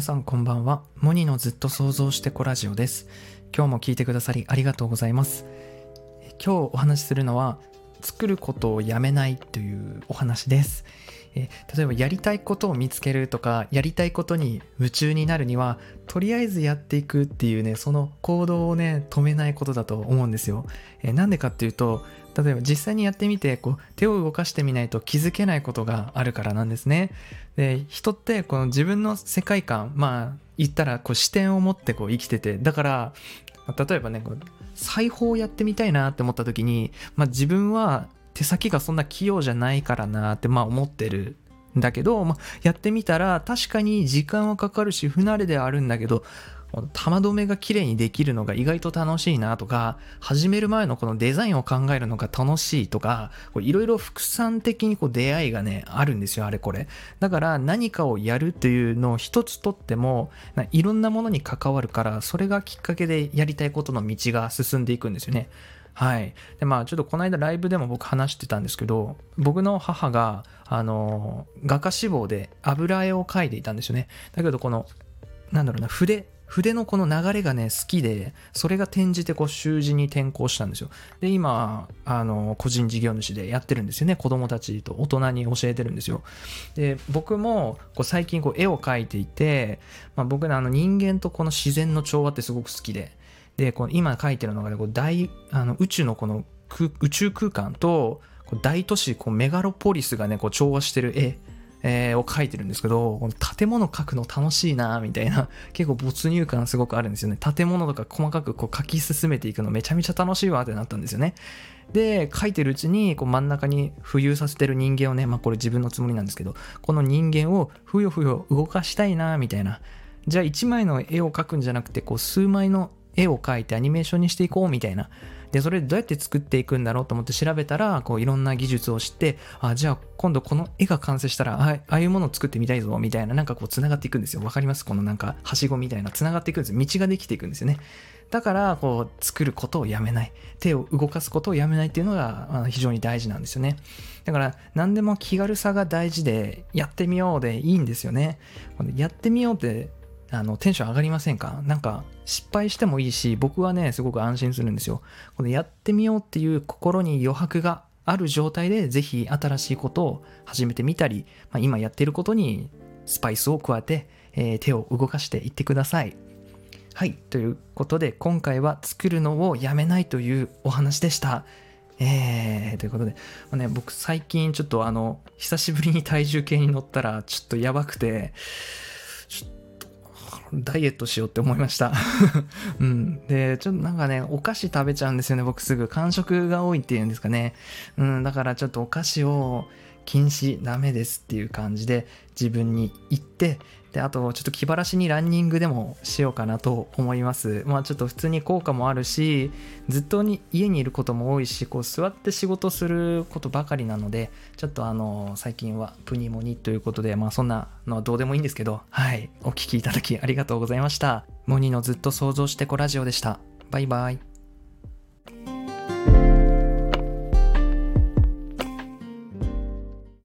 さんこんばんは。モニのずっと想像してこラジオです。今日も聞いてくださりありがとうございます。今日お話しするのは、作ることをやめないというお話です。え例えばやりたいことを見つけるとかやりたいことに夢中になるにはとりあえずやっていくっていうねその行動をね止めないことだと思うんですよ。えなんでかっていうと例えば実際にやってみてこう手を動かしてみないと気づけないことがあるからなんですね。で人ってこの自分の世界観まあ言ったらこう視点を持ってこう生きててだから例えばねこう裁縫をやってみたいなって思った時に、まあ、自分は手先がそんな器用じゃないからなってまあ思ってるんだけど、まあ、やってみたら確かに時間はかかるし不慣れではあるんだけど玉止めが綺麗にできるのが意外と楽しいなとか始める前のこのデザインを考えるのが楽しいとかいろいろ副産的にこう出会いがねあるんですよあれこれだから何かをやるっていうのを一つとってもいろんなものに関わるからそれがきっかけでやりたいことの道が進んでいくんですよねはい。で、まあ、ちょっとこの間ライブでも僕話してたんですけど、僕の母が、あの、画家志望で油絵を描いていたんですよね。だけど、この、なんだろうな、筆、筆のこの流れがね、好きで、それが転じてこう習字に転向したんですよ。で、今、あの、個人事業主でやってるんですよね。子供たちと大人に教えてるんですよ。で、僕もこう最近こう絵を描いていて、まあ、僕のあの人間とこの自然の調和ってすごく好きで、で、この今描いてるのが、ね、こう大あの宇宙のこの宇宙空間と大都市こうメガロポリスがねこう調和してる絵えー、を描いてるんですけど、この建物描くの楽しいなみたいな、結構没入感すごくあるんですよね。建物とか細かくこう描き進めていくのめちゃめちゃ楽しいわってなったんですよね。で、描いてるうちにこう真ん中に浮遊させてる人間をね、まあこれ自分のつもりなんですけど、この人間をふよふよ動かしたいなみたいな。じゃあ1枚の絵を描くんじゃなくて、こう数枚の絵を描いてアニメーションにしていこうみたいな。で、それでどうやって作っていくんだろうと思って調べたら、こういろんな技術を知って、あ、じゃあ今度この絵が完成したら、ああいうものを作ってみたいぞ、みたいな、なんかこう繋がっていくんですよ。わかります？このなんか、はしごみたいな繋がっていくんですよ。道ができていくんですよね。だから、こう、作ることをやめない。手を動かすことをやめないっていうのが非常に大事なんですよね。だから、何でも気軽さが大事で、やってみようでいいんですよね。やってみようってあのテンション上がりませんか？なんか失敗してもいいし僕はねすごく安心するんですよ。このやってみようっていう心に余白がある状態でぜひ新しいことを始めてみたり、まあ、今やっていることにスパイスを加えて、えー、手を動かしていってください。はいということで今回は作るのをやめないというお話でした。えー、ということで、まあね、僕最近ちょっとあの久しぶりに体重計に乗ったらちょっとやばくてダイエットしようって思いました。うん。で、ちょっとなんかね、お菓子食べちゃうんですよね、僕すぐ。間食が多いっていうんですかね。うん、だからちょっとお菓子を禁止ダメですっていう感じで自分に言って、で、あと、ちょっと気晴らしにランニングでもしようかなと思います。まあ、ちょっと普通に効果もあるし、ずっとに家にいることも多いし、こう、座って仕事することばかりなので、ちょっとあの、最近はプニモニということで、まあ、そんなのはどうでもいいんですけど、はい、お聴きいただきありがとうございました。モニのずっと想像してこラジオでした。バイバイ。